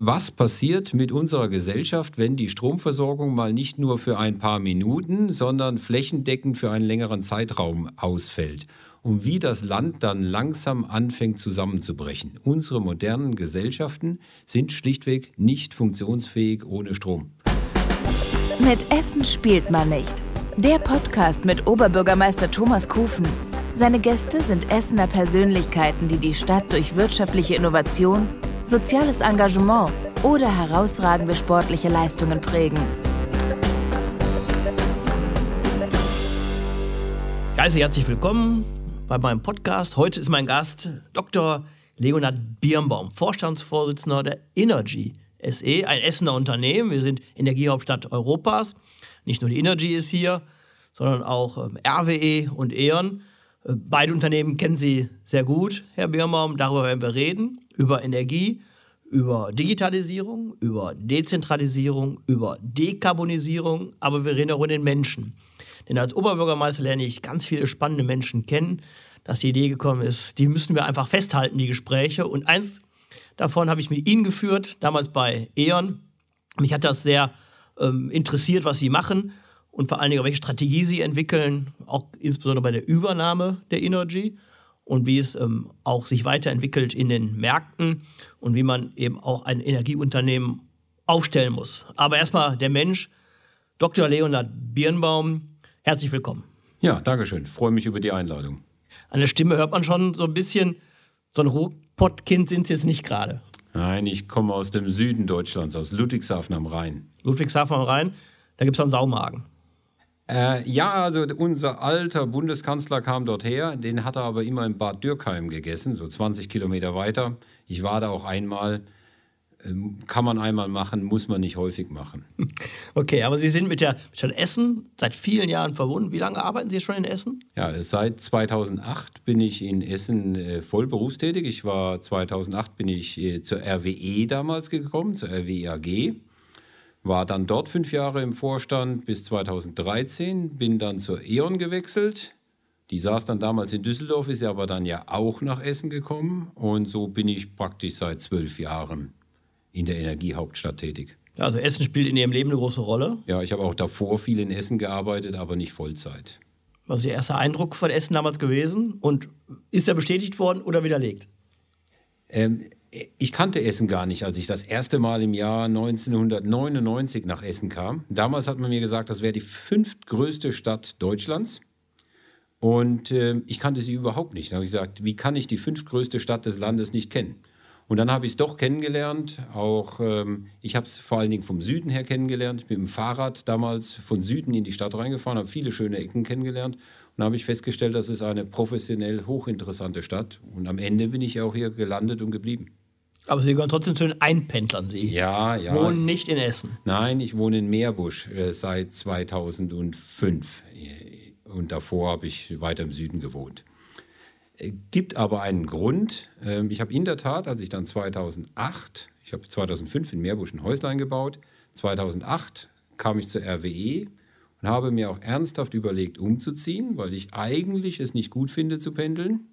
Was passiert mit unserer Gesellschaft, wenn die Stromversorgung mal nicht nur für ein paar Minuten, sondern flächendeckend für einen längeren Zeitraum ausfällt? Und wie das Land dann langsam anfängt zusammenzubrechen. Unsere modernen Gesellschaften sind schlichtweg nicht funktionsfähig ohne Strom. Mit Essen spielt man nicht. Der Podcast mit Oberbürgermeister Thomas Kufen. Seine Gäste sind Essener Persönlichkeiten, die die Stadt durch wirtschaftliche Innovation soziales Engagement oder herausragende sportliche Leistungen prägen. Geist herzlich willkommen bei meinem Podcast. Heute ist mein Gast Dr. Leonhard Birnbaum, Vorstandsvorsitzender der Energy SE, ein Essener Unternehmen. Wir sind Energiehauptstadt Europas. Nicht nur die Energy ist hier, sondern auch ähm, RWE und E.ON. Beide Unternehmen kennen Sie sehr gut, Herr Birnbaum. Darüber werden wir reden über Energie, über Digitalisierung, über Dezentralisierung, über Dekarbonisierung, aber wir reden auch über den Menschen. Denn als Oberbürgermeister lerne ich ganz viele spannende Menschen kennen, dass die Idee gekommen ist, die müssen wir einfach festhalten, die Gespräche. Und eins davon habe ich mit Ihnen geführt, damals bei E.ON. Mich hat das sehr ähm, interessiert, was Sie machen und vor allen Dingen, welche Strategie Sie entwickeln, auch insbesondere bei der Übernahme der Energy und wie es ähm, auch sich weiterentwickelt in den Märkten und wie man eben auch ein Energieunternehmen aufstellen muss. Aber erstmal der Mensch, Dr. Leonhard Birnbaum, herzlich willkommen. Ja, danke schön. Freue mich über die Einladung. An der Stimme hört man schon so ein bisschen, so ein Ruhrpottkind sind Sie jetzt nicht gerade. Nein, ich komme aus dem Süden Deutschlands, aus Ludwigshafen am Rhein. Ludwigshafen am Rhein, da gibt es einen Saumagen. Äh, ja, also unser alter Bundeskanzler kam dort her, den hat er aber immer in Bad Dürkheim gegessen, so 20 Kilometer weiter. Ich war da auch einmal. Ähm, kann man einmal machen, muss man nicht häufig machen. Okay, aber Sie sind mit der Stadt Essen seit vielen Jahren verbunden. Wie lange arbeiten Sie schon in Essen? Ja, seit 2008 bin ich in Essen äh, voll berufstätig. Ich war 2008 bin ich äh, zur RWE damals gekommen, zur RWE AG war dann dort fünf Jahre im Vorstand bis 2013, bin dann zur E.ON gewechselt. Die saß dann damals in Düsseldorf, ist ja aber dann ja auch nach Essen gekommen. Und so bin ich praktisch seit zwölf Jahren in der Energiehauptstadt tätig. Also Essen spielt in Ihrem Leben eine große Rolle? Ja, ich habe auch davor viel in Essen gearbeitet, aber nicht Vollzeit. Was ist Ihr erster Eindruck von Essen damals gewesen? Und ist er bestätigt worden oder widerlegt? Ähm, ich kannte Essen gar nicht, als ich das erste Mal im Jahr 1999 nach Essen kam. Damals hat man mir gesagt, das wäre die fünftgrößte Stadt Deutschlands. Und äh, ich kannte sie überhaupt nicht. Da habe ich gesagt, wie kann ich die fünftgrößte Stadt des Landes nicht kennen? Und dann habe ich es doch kennengelernt. Auch ähm, ich habe es vor allen Dingen vom Süden her kennengelernt. Ich bin mit dem Fahrrad damals von Süden in die Stadt reingefahren, habe viele schöne Ecken kennengelernt. Und habe ich festgestellt, das ist eine professionell hochinteressante Stadt. Und am Ende bin ich auch hier gelandet und geblieben. Aber Sie gehören trotzdem zu den Einpendlern, Sie ja, ja. wohnen nicht in Essen. Nein, ich wohne in Meerbusch äh, seit 2005. Und davor habe ich weiter im Süden gewohnt. Gibt aber einen Grund. Ähm, ich habe in der Tat, als ich dann 2008, ich habe 2005 in Meerbusch ein Häuslein gebaut, 2008 kam ich zur RWE und habe mir auch ernsthaft überlegt, umzuziehen, weil ich eigentlich es nicht gut finde zu pendeln.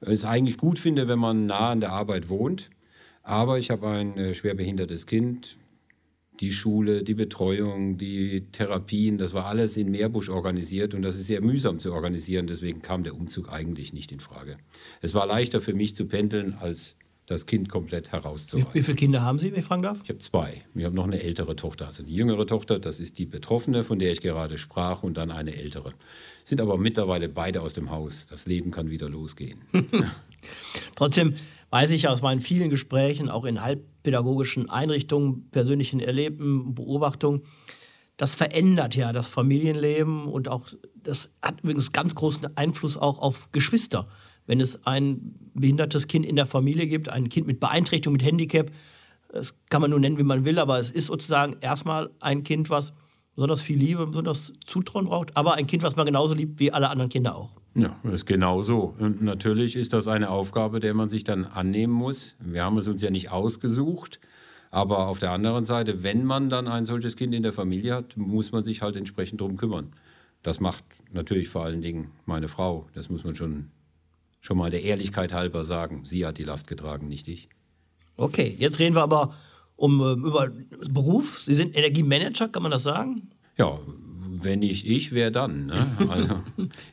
Es eigentlich gut finde, wenn man nah an der Arbeit wohnt. Aber ich habe ein äh, schwerbehindertes Kind. Die Schule, die Betreuung, die Therapien, das war alles in Meerbusch organisiert und das ist sehr mühsam zu organisieren. Deswegen kam der Umzug eigentlich nicht in Frage. Es war leichter für mich zu pendeln, als das Kind komplett herauszureißen. Wie, wie viele Kinder haben Sie, wenn ich fragen darf? Ich habe zwei. Ich habe noch eine ältere Tochter. Also die jüngere Tochter, das ist die Betroffene, von der ich gerade sprach, und dann eine ältere. Sind aber mittlerweile beide aus dem Haus. Das Leben kann wieder losgehen. Trotzdem weiß ich aus meinen vielen Gesprächen, auch in halbpädagogischen Einrichtungen, persönlichen Erleben, Beobachtungen, das verändert ja das Familienleben und auch das hat übrigens ganz großen Einfluss auch auf Geschwister. Wenn es ein behindertes Kind in der Familie gibt, ein Kind mit Beeinträchtigung, mit Handicap, das kann man nur nennen, wie man will, aber es ist sozusagen erstmal ein Kind, was besonders viel Liebe, besonders Zutrauen braucht, aber ein Kind, was man genauso liebt wie alle anderen Kinder auch. Ja, das ist genau so. Und natürlich ist das eine Aufgabe, der man sich dann annehmen muss. Wir haben es uns ja nicht ausgesucht. Aber auf der anderen Seite, wenn man dann ein solches Kind in der Familie hat, muss man sich halt entsprechend darum kümmern. Das macht natürlich vor allen Dingen meine Frau. Das muss man schon, schon mal der Ehrlichkeit halber sagen. Sie hat die Last getragen, nicht ich. Okay, jetzt reden wir aber um äh, über Beruf. Sie sind Energiemanager, kann man das sagen? Ja, wenn nicht ich, wer dann? Ne? Also,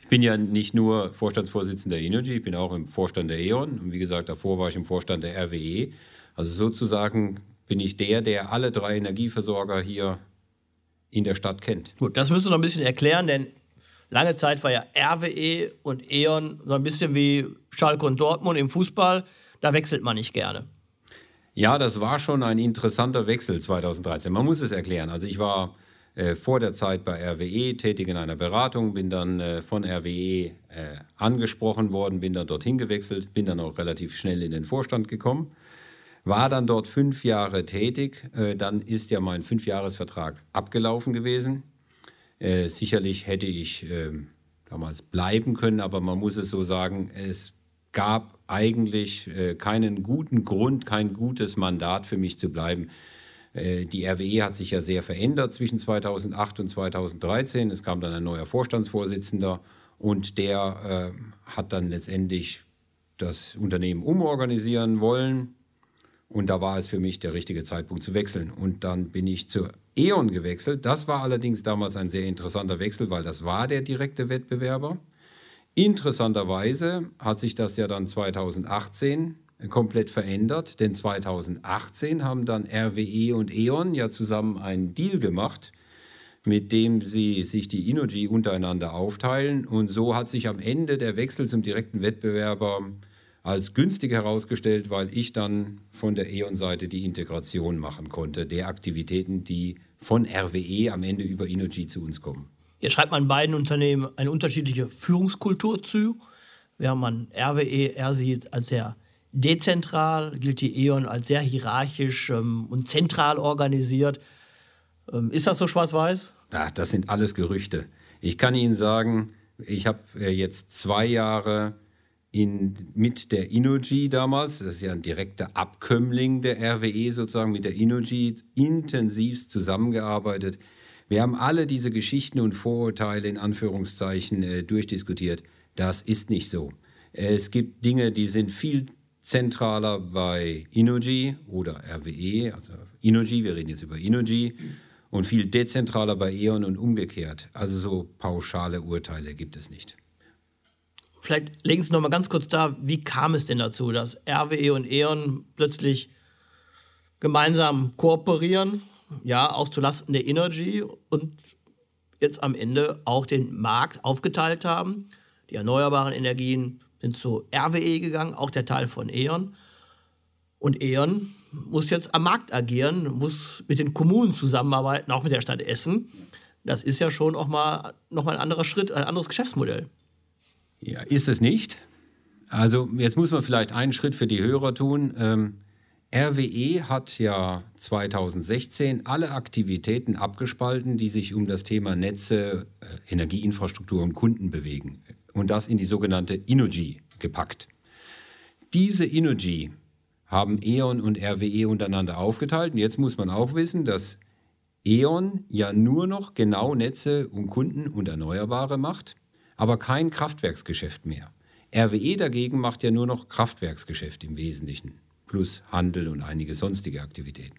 ich bin ja nicht nur Vorstandsvorsitzender der Energy, ich bin auch im Vorstand der E.ON. Und wie gesagt, davor war ich im Vorstand der RWE. Also sozusagen bin ich der, der alle drei Energieversorger hier in der Stadt kennt. Gut, das müssen wir noch ein bisschen erklären, denn lange Zeit war ja RWE und E.ON so ein bisschen wie Schalke und Dortmund im Fußball. Da wechselt man nicht gerne. Ja, das war schon ein interessanter Wechsel 2013. Man muss es erklären. Also ich war äh, vor der Zeit bei RWE tätig in einer Beratung, bin dann äh, von RWE äh, angesprochen worden, bin dann dorthin gewechselt, bin dann auch relativ schnell in den Vorstand gekommen, war dann dort fünf Jahre tätig. Äh, dann ist ja mein Fünfjahresvertrag abgelaufen gewesen. Äh, sicherlich hätte ich ähm, damals bleiben können, aber man muss es so sagen, es gab eigentlich keinen guten Grund, kein gutes Mandat für mich zu bleiben. Äh, die RWE hat sich ja sehr verändert zwischen 2008 und 2013. Es kam dann ein neuer Vorstandsvorsitzender und der äh, hat dann letztendlich das Unternehmen umorganisieren wollen. Und da war es für mich der richtige Zeitpunkt zu wechseln. Und dann bin ich zur E.ON gewechselt. Das war allerdings damals ein sehr interessanter Wechsel, weil das war der direkte Wettbewerber. Interessanterweise hat sich das ja dann 2018 komplett verändert, denn 2018 haben dann RWE und E.ON ja zusammen einen Deal gemacht, mit dem sie sich die Energy untereinander aufteilen. Und so hat sich am Ende der Wechsel zum direkten Wettbewerber als günstig herausgestellt, weil ich dann von der E.ON-Seite die Integration machen konnte, der Aktivitäten, die von RWE am Ende über Energy zu uns kommen. Jetzt schreibt man beiden Unternehmen eine unterschiedliche Führungskultur zu. Während man RWE eher sieht als sehr dezentral, gilt die E.ON als sehr hierarchisch ähm, und zentral organisiert. Ähm, ist das so schwarz-weiß? Das sind alles Gerüchte. Ich kann Ihnen sagen, ich habe äh, jetzt zwei Jahre in, mit der Inuji damals, das ist ja ein direkter Abkömmling der RWE sozusagen, mit der Inuji intensivst zusammengearbeitet. Wir haben alle diese Geschichten und Vorurteile in Anführungszeichen äh, durchdiskutiert. Das ist nicht so. Es gibt Dinge, die sind viel zentraler bei Inuji oder RWE, also Inuji, wir reden jetzt über Inuji, und viel dezentraler bei E.ON und umgekehrt. Also so pauschale Urteile gibt es nicht. Vielleicht legen Sie noch mal ganz kurz da, wie kam es denn dazu, dass RWE und E.ON plötzlich gemeinsam kooperieren, ja, auch zulasten der Energy und jetzt am Ende auch den Markt aufgeteilt haben. Die erneuerbaren Energien sind zu RWE gegangen, auch der Teil von E.ON. Und E.ON muss jetzt am Markt agieren, muss mit den Kommunen zusammenarbeiten, auch mit der Stadt Essen. Das ist ja schon auch mal noch mal ein anderer Schritt, ein anderes Geschäftsmodell. Ja, ist es nicht. Also jetzt muss man vielleicht einen Schritt für die Hörer tun. Ähm, RWE hat ja 2016 alle Aktivitäten abgespalten, die sich um das Thema Netze, äh, Energieinfrastruktur und Kunden bewegen und das in die sogenannte Inuji gepackt. Diese Inuji haben E.ON und RWE untereinander aufgeteilt. Und jetzt muss man auch wissen, dass E.ON ja nur noch genau Netze und Kunden und Erneuerbare macht, aber kein Kraftwerksgeschäft mehr. RWE dagegen macht ja nur noch Kraftwerksgeschäft im Wesentlichen, plus Handel und einige sonstige Aktivitäten.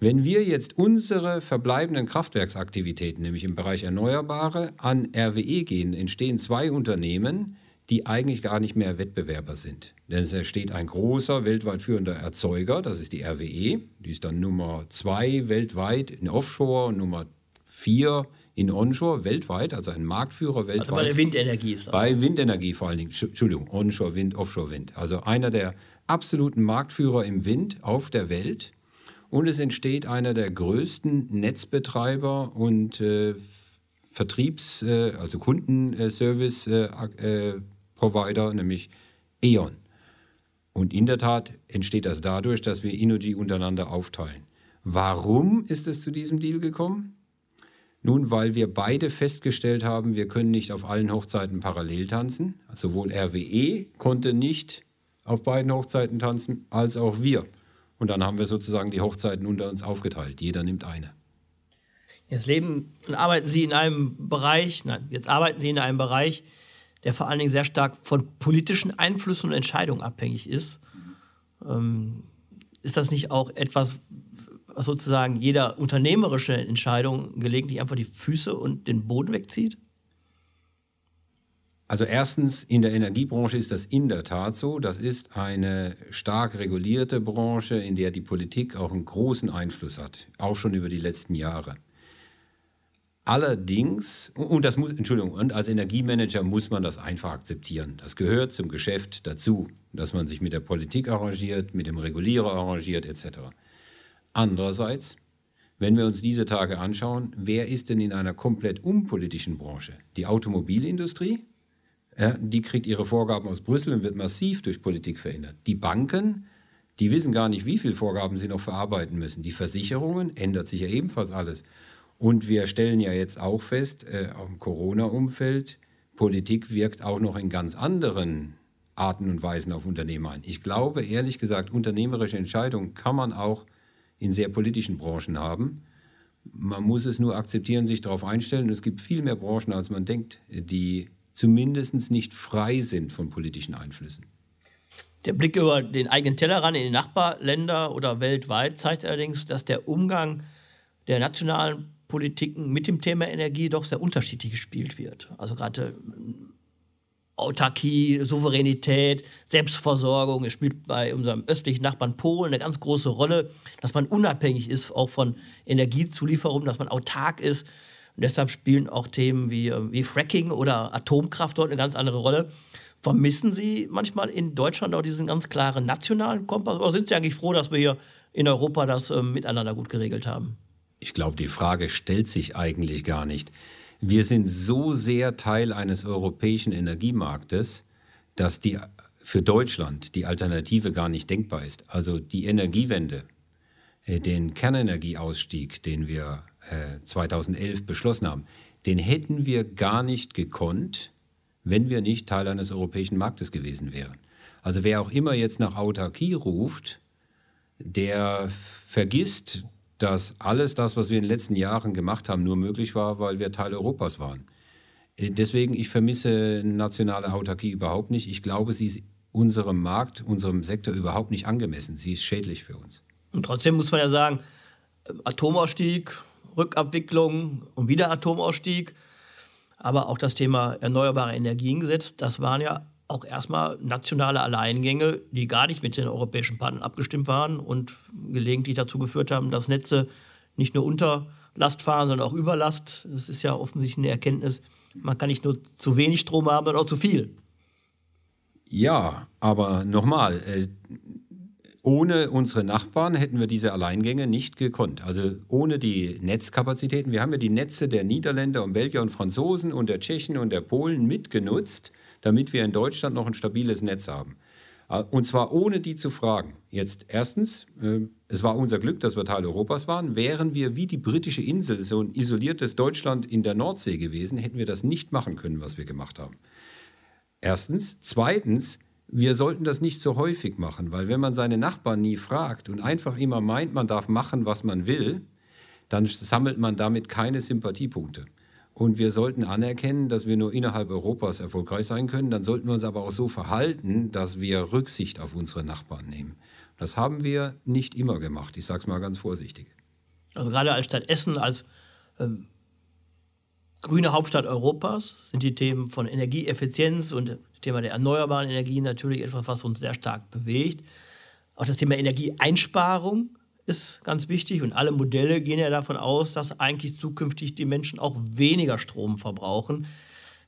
Wenn wir jetzt unsere verbleibenden Kraftwerksaktivitäten, nämlich im Bereich Erneuerbare, an RWE gehen, entstehen zwei Unternehmen, die eigentlich gar nicht mehr Wettbewerber sind. Denn es entsteht ein großer, weltweit führender Erzeuger, das ist die RWE, die ist dann Nummer zwei weltweit in Offshore und Nummer vier in Onshore weltweit, also ein Marktführer weltweit. Also bei der Windenergie ist das. Bei Windenergie vor allen Dingen, Entschuldigung, Onshore Wind, Offshore Wind. Also einer der absoluten Marktführer im Wind auf der Welt und es entsteht einer der größten Netzbetreiber und äh, Vertriebs-, äh, also Kundenservice-Provider, äh, äh nämlich E.ON. Und in der Tat entsteht das dadurch, dass wir Inuji untereinander aufteilen. Warum ist es zu diesem Deal gekommen? Nun, weil wir beide festgestellt haben, wir können nicht auf allen Hochzeiten parallel tanzen. Sowohl RWE konnte nicht auf beiden Hochzeiten tanzen, als auch wir. Und dann haben wir sozusagen die Hochzeiten unter uns aufgeteilt. Jeder nimmt eine. Jetzt leben und arbeiten Sie in einem Bereich, nein, jetzt arbeiten Sie in einem Bereich, der vor allen Dingen sehr stark von politischen Einflüssen und Entscheidungen abhängig ist. Ähm, ist das nicht auch etwas, was sozusagen jeder unternehmerische Entscheidung gelegentlich einfach die Füße und den Boden wegzieht? Also erstens, in der Energiebranche ist das in der Tat so. Das ist eine stark regulierte Branche, in der die Politik auch einen großen Einfluss hat, auch schon über die letzten Jahre. Allerdings, und das muss, Entschuldigung, und als Energiemanager muss man das einfach akzeptieren. Das gehört zum Geschäft dazu, dass man sich mit der Politik arrangiert, mit dem Regulierer arrangiert, etc. Andererseits, wenn wir uns diese Tage anschauen, wer ist denn in einer komplett unpolitischen Branche? Die Automobilindustrie, ja, die kriegt ihre Vorgaben aus Brüssel und wird massiv durch Politik verändert. Die Banken, die wissen gar nicht, wie viele Vorgaben sie noch verarbeiten müssen. Die Versicherungen ändert sich ja ebenfalls alles. Und wir stellen ja jetzt auch fest, äh, auch im Corona-Umfeld, Politik wirkt auch noch in ganz anderen Arten und Weisen auf Unternehmer ein. Ich glaube, ehrlich gesagt, unternehmerische Entscheidungen kann man auch in sehr politischen Branchen haben. Man muss es nur akzeptieren, sich darauf einstellen. Es gibt viel mehr Branchen, als man denkt, die zumindest nicht frei sind von politischen Einflüssen. Der Blick über den eigenen Tellerrand in die Nachbarländer oder weltweit zeigt allerdings, dass der Umgang der nationalen Politiken mit dem Thema Energie doch sehr unterschiedlich gespielt wird. Also gerade ähm, Autarkie, Souveränität, Selbstversorgung. Es spielt bei unserem östlichen Nachbarn Polen eine ganz große Rolle, dass man unabhängig ist auch von Energiezulieferungen, dass man autark ist. Und deshalb spielen auch Themen wie, ähm, wie Fracking oder Atomkraft dort eine ganz andere Rolle. Vermissen Sie manchmal in Deutschland auch diesen ganz klaren nationalen Kompass? Oder sind Sie eigentlich froh, dass wir hier in Europa das äh, miteinander gut geregelt haben? Ich glaube, die Frage stellt sich eigentlich gar nicht. Wir sind so sehr Teil eines europäischen Energiemarktes, dass die, für Deutschland die Alternative gar nicht denkbar ist. Also die Energiewende, äh, den Kernenergieausstieg, den wir 2011 äh, beschlossen haben, den hätten wir gar nicht gekonnt, wenn wir nicht Teil eines europäischen Marktes gewesen wären. Also wer auch immer jetzt nach Autarkie ruft, der vergisst, dass alles das, was wir in den letzten Jahren gemacht haben, nur möglich war, weil wir Teil Europas waren. Äh, deswegen, ich vermisse nationale Autarkie überhaupt nicht. Ich glaube, sie ist unserem Markt, unserem Sektor überhaupt nicht angemessen. Sie ist schädlich für uns. Und trotzdem muss man ja sagen, Atomausstieg, Rückabwicklung und wieder Atomausstieg, aber auch das Thema erneuerbare Energiengesetz, das waren ja auch erstmal nationale Alleingänge, die gar nicht mit den europäischen Partnern abgestimmt waren und gelegentlich dazu geführt haben, dass Netze nicht nur unter Last fahren, sondern auch über Last. Das ist ja offensichtlich eine Erkenntnis. Man kann nicht nur zu wenig Strom haben, sondern auch zu viel. Ja, aber nochmal, äh, ohne unsere Nachbarn hätten wir diese Alleingänge nicht gekonnt. Also ohne die Netzkapazitäten. Wir haben ja die Netze der Niederländer und Belgier und Franzosen und der Tschechen und der Polen mitgenutzt damit wir in Deutschland noch ein stabiles Netz haben. Äh, und zwar ohne die zu fragen. Jetzt erstens, äh, es war unser Glück, dass wir Teil Europas waren. Wären wir wie die britische Insel, so ein isoliertes Deutschland in der Nordsee gewesen, hätten wir das nicht machen können, was wir gemacht haben. Erstens. Zweitens, wir sollten das nicht so häufig machen, weil wenn man seine Nachbarn nie fragt und einfach immer meint, man darf machen, was man will, dann sammelt man damit keine Sympathiepunkte. Und wir sollten anerkennen, dass wir nur innerhalb Europas erfolgreich sein können. Dann sollten wir uns aber auch so verhalten, dass wir Rücksicht auf unsere Nachbarn nehmen. Das haben wir nicht immer gemacht. Ich sage es mal ganz vorsichtig. Also gerade als Stadt Essen, als ähm, grüne Hauptstadt Europas, sind die Themen von Energieeffizienz und das Thema der erneuerbaren Energien natürlich etwas, was uns sehr stark bewegt. Auch das Thema Energieeinsparung ist ganz wichtig und alle Modelle gehen ja davon aus, dass eigentlich zukünftig die Menschen auch weniger Strom verbrauchen.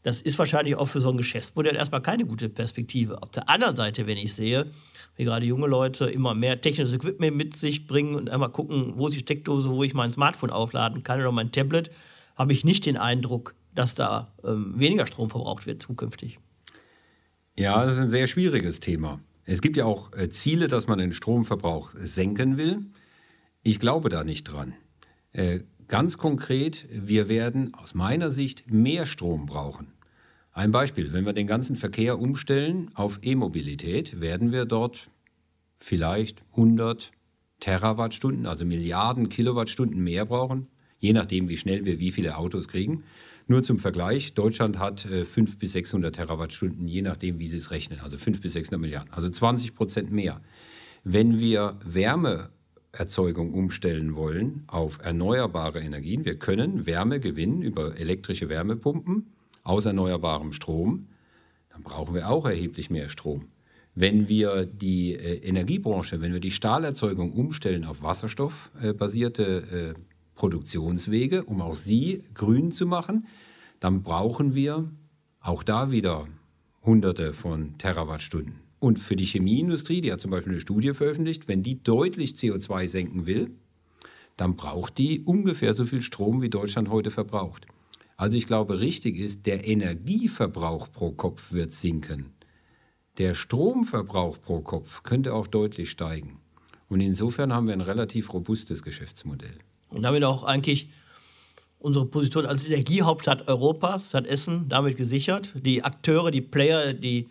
Das ist wahrscheinlich auch für so ein Geschäftsmodell erstmal keine gute Perspektive. Auf der anderen Seite, wenn ich sehe, wie gerade junge Leute immer mehr technisches Equipment mit sich bringen und einmal gucken, wo ist die Steckdose, wo ich mein Smartphone aufladen kann oder mein Tablet, habe ich nicht den Eindruck, dass da ähm, weniger Strom verbraucht wird zukünftig. Ja, das ist ein sehr schwieriges Thema. Es gibt ja auch äh, Ziele, dass man den Stromverbrauch senken will. Ich glaube da nicht dran. Äh, ganz konkret, wir werden aus meiner Sicht mehr Strom brauchen. Ein Beispiel, wenn wir den ganzen Verkehr umstellen auf E-Mobilität, werden wir dort vielleicht 100 Terawattstunden, also Milliarden Kilowattstunden mehr brauchen, je nachdem, wie schnell wir wie viele Autos kriegen. Nur zum Vergleich, Deutschland hat äh, 500 bis 600 Terawattstunden, je nachdem, wie Sie es rechnen, also 500 bis 600 Milliarden, also 20 Prozent mehr. Wenn wir Wärmeerzeugung umstellen wollen auf erneuerbare Energien, wir können Wärme gewinnen über elektrische Wärmepumpen aus erneuerbarem Strom, dann brauchen wir auch erheblich mehr Strom. Wenn wir die äh, Energiebranche, wenn wir die Stahlerzeugung umstellen auf wasserstoffbasierte äh, Produktionswege, um auch sie grün zu machen, dann brauchen wir auch da wieder Hunderte von Terawattstunden. Und für die Chemieindustrie, die hat zum Beispiel eine Studie veröffentlicht, wenn die deutlich CO2 senken will, dann braucht die ungefähr so viel Strom, wie Deutschland heute verbraucht. Also ich glaube, richtig ist, der Energieverbrauch pro Kopf wird sinken. Der Stromverbrauch pro Kopf könnte auch deutlich steigen. Und insofern haben wir ein relativ robustes Geschäftsmodell. Und damit auch eigentlich unsere Position als Energiehauptstadt Europas, hat Essen damit gesichert. Die Akteure, die Player, die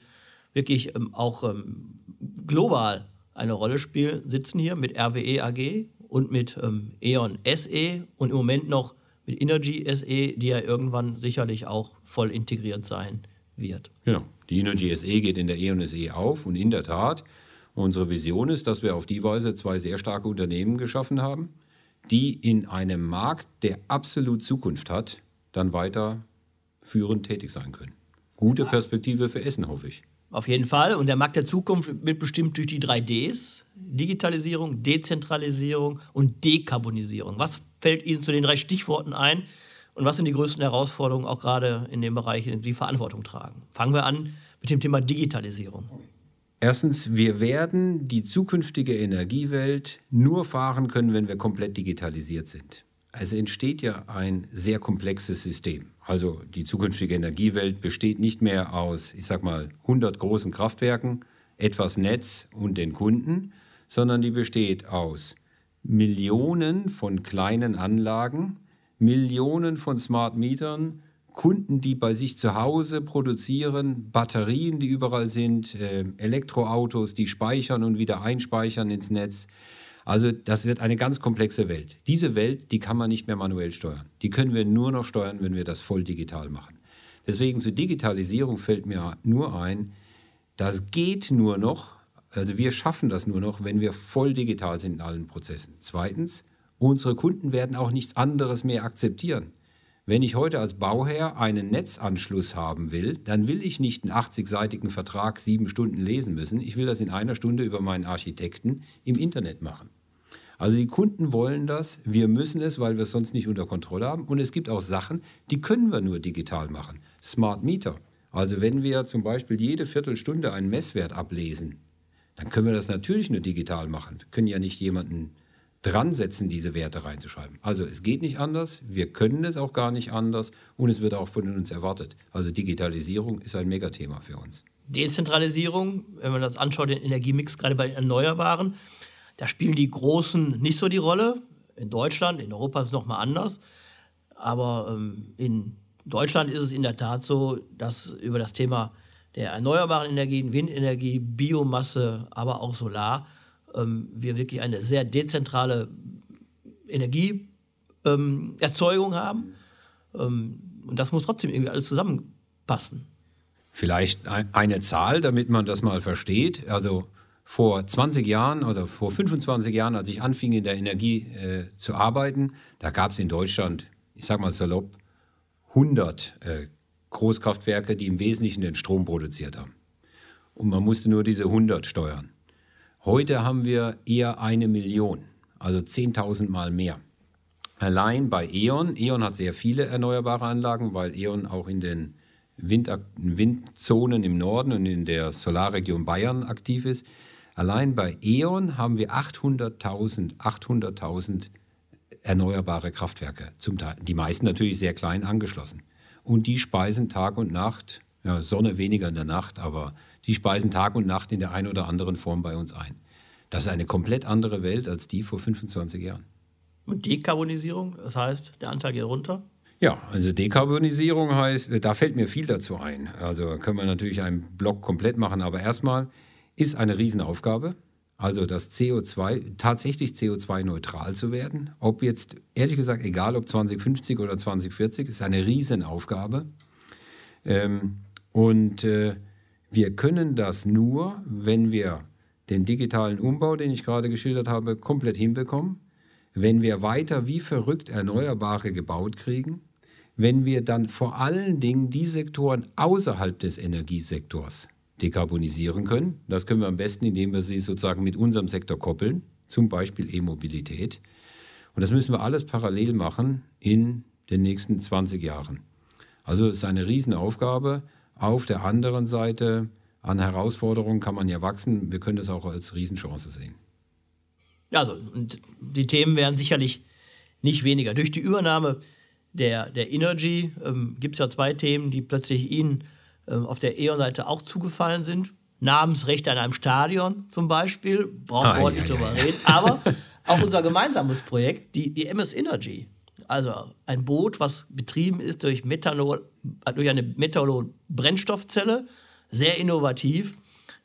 wirklich ähm, auch ähm, global eine Rolle spielen, sitzen hier mit RWE AG und mit ähm, E.ON SE und im Moment noch mit Energy SE, die ja irgendwann sicherlich auch voll integriert sein wird. Genau. Die Energy SE geht in der E.ON SE auf und in der Tat, unsere Vision ist, dass wir auf die Weise zwei sehr starke Unternehmen geschaffen haben die in einem Markt, der absolut Zukunft hat, dann weiter führend tätig sein können. Gute Perspektive für Essen, hoffe ich. Auf jeden Fall. Und der Markt der Zukunft wird bestimmt durch die drei Ds: Digitalisierung, Dezentralisierung und Dekarbonisierung. Was fällt Ihnen zu den drei Stichworten ein? Und was sind die größten Herausforderungen auch gerade in dem Bereich, in dem Sie Verantwortung tragen? Fangen wir an mit dem Thema Digitalisierung. Erstens, wir werden die zukünftige Energiewelt nur fahren können, wenn wir komplett digitalisiert sind. Also entsteht ja ein sehr komplexes System. Also die zukünftige Energiewelt besteht nicht mehr aus, ich sag mal, 100 großen Kraftwerken, etwas Netz und den Kunden, sondern die besteht aus Millionen von kleinen Anlagen, Millionen von Smart Mietern, Kunden, die bei sich zu Hause produzieren, Batterien, die überall sind, äh, Elektroautos, die speichern und wieder einspeichern ins Netz. Also das wird eine ganz komplexe Welt. Diese Welt, die kann man nicht mehr manuell steuern. Die können wir nur noch steuern, wenn wir das voll digital machen. Deswegen zur Digitalisierung fällt mir nur ein, das geht nur noch, also wir schaffen das nur noch, wenn wir voll digital sind in allen Prozessen. Zweitens, unsere Kunden werden auch nichts anderes mehr akzeptieren. Wenn ich heute als Bauherr einen Netzanschluss haben will, dann will ich nicht einen 80-seitigen Vertrag sieben Stunden lesen müssen. Ich will das in einer Stunde über meinen Architekten im Internet machen. Also die Kunden wollen das, wir müssen es, weil wir es sonst nicht unter Kontrolle haben. Und es gibt auch Sachen, die können wir nur digital machen. Smart Meter. Also wenn wir zum Beispiel jede Viertelstunde einen Messwert ablesen, dann können wir das natürlich nur digital machen. Wir können ja nicht jemanden dran setzen, diese Werte reinzuschreiben. Also es geht nicht anders, wir können es auch gar nicht anders und es wird auch von uns erwartet. Also Digitalisierung ist ein Megathema für uns. Dezentralisierung, wenn man das anschaut, den Energiemix, gerade bei den Erneuerbaren, da spielen die Großen nicht so die Rolle. In Deutschland, in Europa ist es nochmal anders. Aber ähm, in Deutschland ist es in der Tat so, dass über das Thema der erneuerbaren Energien, Windenergie, Biomasse, aber auch Solar, ähm, wir wirklich eine sehr dezentrale Energieerzeugung ähm, haben. Ähm, und das muss trotzdem irgendwie alles zusammenpassen. Vielleicht eine Zahl, damit man das mal versteht. Also vor 20 Jahren oder vor 25 Jahren, als ich anfing in der Energie äh, zu arbeiten, da gab es in Deutschland, ich sage mal salopp, 100 äh, Großkraftwerke, die im Wesentlichen den Strom produziert haben. Und man musste nur diese 100 steuern. Heute haben wir eher eine Million, also 10.000 Mal mehr. Allein bei E.ON, E.ON hat sehr viele erneuerbare Anlagen, weil E.ON auch in den Wind, Windzonen im Norden und in der Solarregion Bayern aktiv ist. Allein bei E.ON haben wir 800.000 800 erneuerbare Kraftwerke, zum Teil, die meisten natürlich sehr klein angeschlossen. Und die speisen Tag und Nacht, ja, Sonne weniger in der Nacht, aber die speisen Tag und Nacht in der einen oder anderen Form bei uns ein. Das ist eine komplett andere Welt als die vor 25 Jahren. Und Dekarbonisierung, das heißt, der Anteil geht runter? Ja, also Dekarbonisierung heißt, da fällt mir viel dazu ein. Also können wir natürlich einen Block komplett machen, aber erstmal ist eine Riesenaufgabe. Also das CO2, tatsächlich CO2-neutral zu werden. Ob jetzt, ehrlich gesagt, egal ob 2050 oder 2040, ist eine Riesenaufgabe. Ähm, und äh, wir können das nur, wenn wir den digitalen Umbau, den ich gerade geschildert habe, komplett hinbekommen, wenn wir weiter wie verrückt Erneuerbare gebaut kriegen, wenn wir dann vor allen Dingen die Sektoren außerhalb des Energiesektors dekarbonisieren können. Das können wir am besten, indem wir sie sozusagen mit unserem Sektor koppeln, zum Beispiel E-Mobilität. Und das müssen wir alles parallel machen in den nächsten 20 Jahren. Also es ist eine Riesenaufgabe. Auf der anderen Seite an Herausforderungen kann man ja wachsen. Wir können das auch als Riesenchance sehen. Also, und die Themen werden sicherlich nicht weniger. Durch die Übernahme der, der Energy ähm, gibt es ja zwei Themen, die plötzlich Ihnen ähm, auf der E.ON-Seite auch zugefallen sind. Namensrechte an einem Stadion zum Beispiel, brauchen wir nicht drüber reden. Aber auch unser gemeinsames Projekt, die, die MS Energy. Also ein Boot, was betrieben ist durch, Methanol, durch eine Methanol-Brennstoffzelle, sehr innovativ.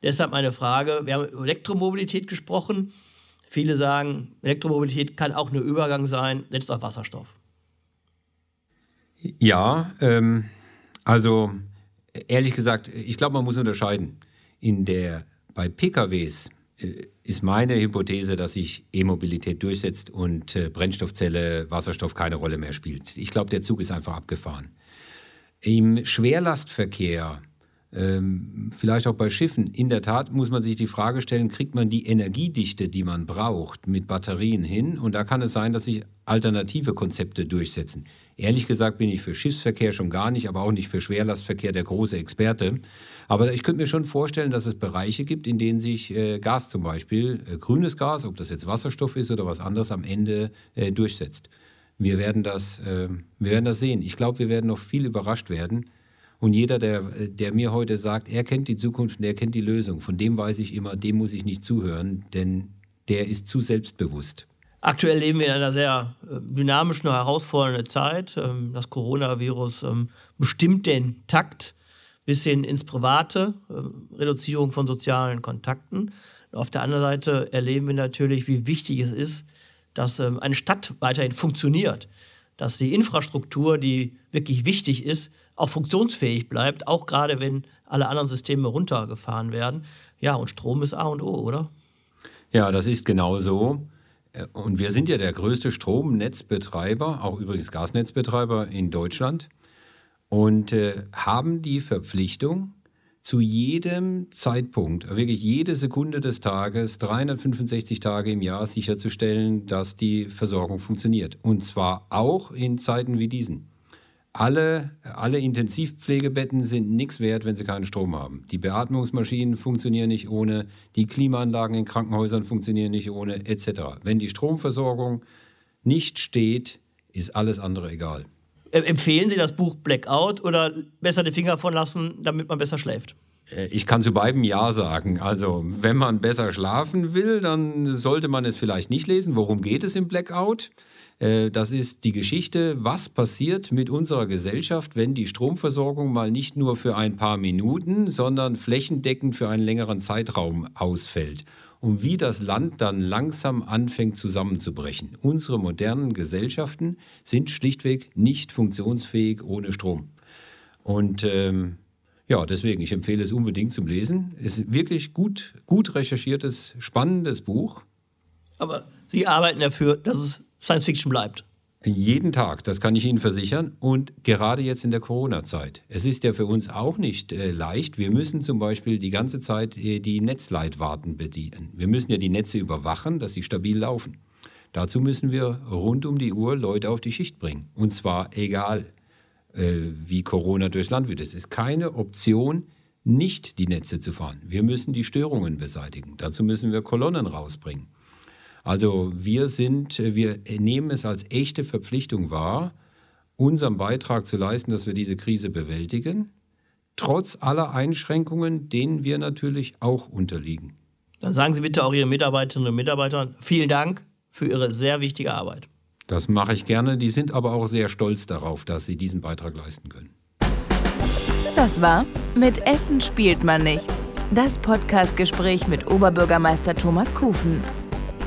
Deshalb meine Frage, wir haben über Elektromobilität gesprochen. Viele sagen, Elektromobilität kann auch nur Übergang sein, letzt auf Wasserstoff. Ja, ähm, also ehrlich gesagt, ich glaube, man muss unterscheiden. In der, bei PKWs ist meine Hypothese, dass sich E-Mobilität durchsetzt und äh, Brennstoffzelle, Wasserstoff keine Rolle mehr spielt. Ich glaube, der Zug ist einfach abgefahren. Im Schwerlastverkehr, ähm, vielleicht auch bei Schiffen, in der Tat muss man sich die Frage stellen, kriegt man die Energiedichte, die man braucht, mit Batterien hin? Und da kann es sein, dass sich alternative Konzepte durchsetzen. Ehrlich gesagt bin ich für Schiffsverkehr schon gar nicht, aber auch nicht für Schwerlastverkehr der große Experte. Aber ich könnte mir schon vorstellen, dass es Bereiche gibt, in denen sich äh, Gas zum Beispiel, äh, grünes Gas, ob das jetzt Wasserstoff ist oder was anderes, am Ende äh, durchsetzt. Wir werden, das, äh, wir werden das sehen. Ich glaube, wir werden noch viel überrascht werden. Und jeder, der, der mir heute sagt, er kennt die Zukunft und er kennt die Lösung, von dem weiß ich immer, dem muss ich nicht zuhören, denn der ist zu selbstbewusst. Aktuell leben wir in einer sehr äh, dynamischen herausfordernden Zeit. Ähm, das Coronavirus ähm, bestimmt den Takt bis hin ins Private, äh, Reduzierung von sozialen Kontakten. Auf der anderen Seite erleben wir natürlich, wie wichtig es ist, dass ähm, eine Stadt weiterhin funktioniert, dass die Infrastruktur, die wirklich wichtig ist, auch funktionsfähig bleibt, auch gerade wenn alle anderen Systeme runtergefahren werden. Ja, und Strom ist A und O, oder? Ja, das ist genau so. Äh, und wir sind ja der größte Stromnetzbetreiber, auch übrigens Gasnetzbetreiber in Deutschland und äh, haben die Verpflichtung, zu jedem Zeitpunkt, wirklich jede Sekunde des Tages, 365 Tage im Jahr sicherzustellen, dass die Versorgung funktioniert. Und zwar auch in Zeiten wie diesen. Alle, alle Intensivpflegebetten sind nichts wert, wenn sie keinen Strom haben. Die Beatmungsmaschinen funktionieren nicht ohne, die Klimaanlagen in Krankenhäusern funktionieren nicht ohne, etc. Wenn die Stromversorgung nicht steht, ist alles andere egal. Empfehlen Sie das Buch Blackout oder besser die Finger von lassen, damit man besser schläft? Äh, ich kann zu beiden Ja sagen. Also, wenn man besser schlafen will, dann sollte man es vielleicht nicht lesen. Worum geht es im Blackout? Äh, das ist die Geschichte, was passiert mit unserer Gesellschaft, wenn die Stromversorgung mal nicht nur für ein paar Minuten, sondern flächendeckend für einen längeren Zeitraum ausfällt und wie das Land dann langsam anfängt zusammenzubrechen. Unsere modernen Gesellschaften sind schlichtweg nicht funktionsfähig ohne Strom. Und ähm, ja, deswegen, ich empfehle es unbedingt zum Lesen. Es ist wirklich gut, gut recherchiertes, spannendes Buch. Aber Sie arbeiten dafür, dass es Science Fiction bleibt. Jeden Tag, das kann ich Ihnen versichern. Und gerade jetzt in der Corona-Zeit. Es ist ja für uns auch nicht äh, leicht. Wir müssen zum Beispiel die ganze Zeit äh, die Netzleitwarten bedienen. Wir müssen ja die Netze überwachen, dass sie stabil laufen. Dazu müssen wir rund um die Uhr Leute auf die Schicht bringen. Und zwar egal, äh, wie Corona durchs Land wird. Es ist keine Option, nicht die Netze zu fahren. Wir müssen die Störungen beseitigen. Dazu müssen wir Kolonnen rausbringen. Also wir sind, wir nehmen es als echte Verpflichtung wahr, unseren Beitrag zu leisten, dass wir diese Krise bewältigen, trotz aller Einschränkungen, denen wir natürlich auch unterliegen. Dann sagen Sie bitte auch Ihren Mitarbeiterinnen und Mitarbeitern vielen Dank für Ihre sehr wichtige Arbeit. Das mache ich gerne. Die sind aber auch sehr stolz darauf, dass sie diesen Beitrag leisten können. Das war Mit Essen spielt man nicht. Das Podcastgespräch mit Oberbürgermeister Thomas Kufen.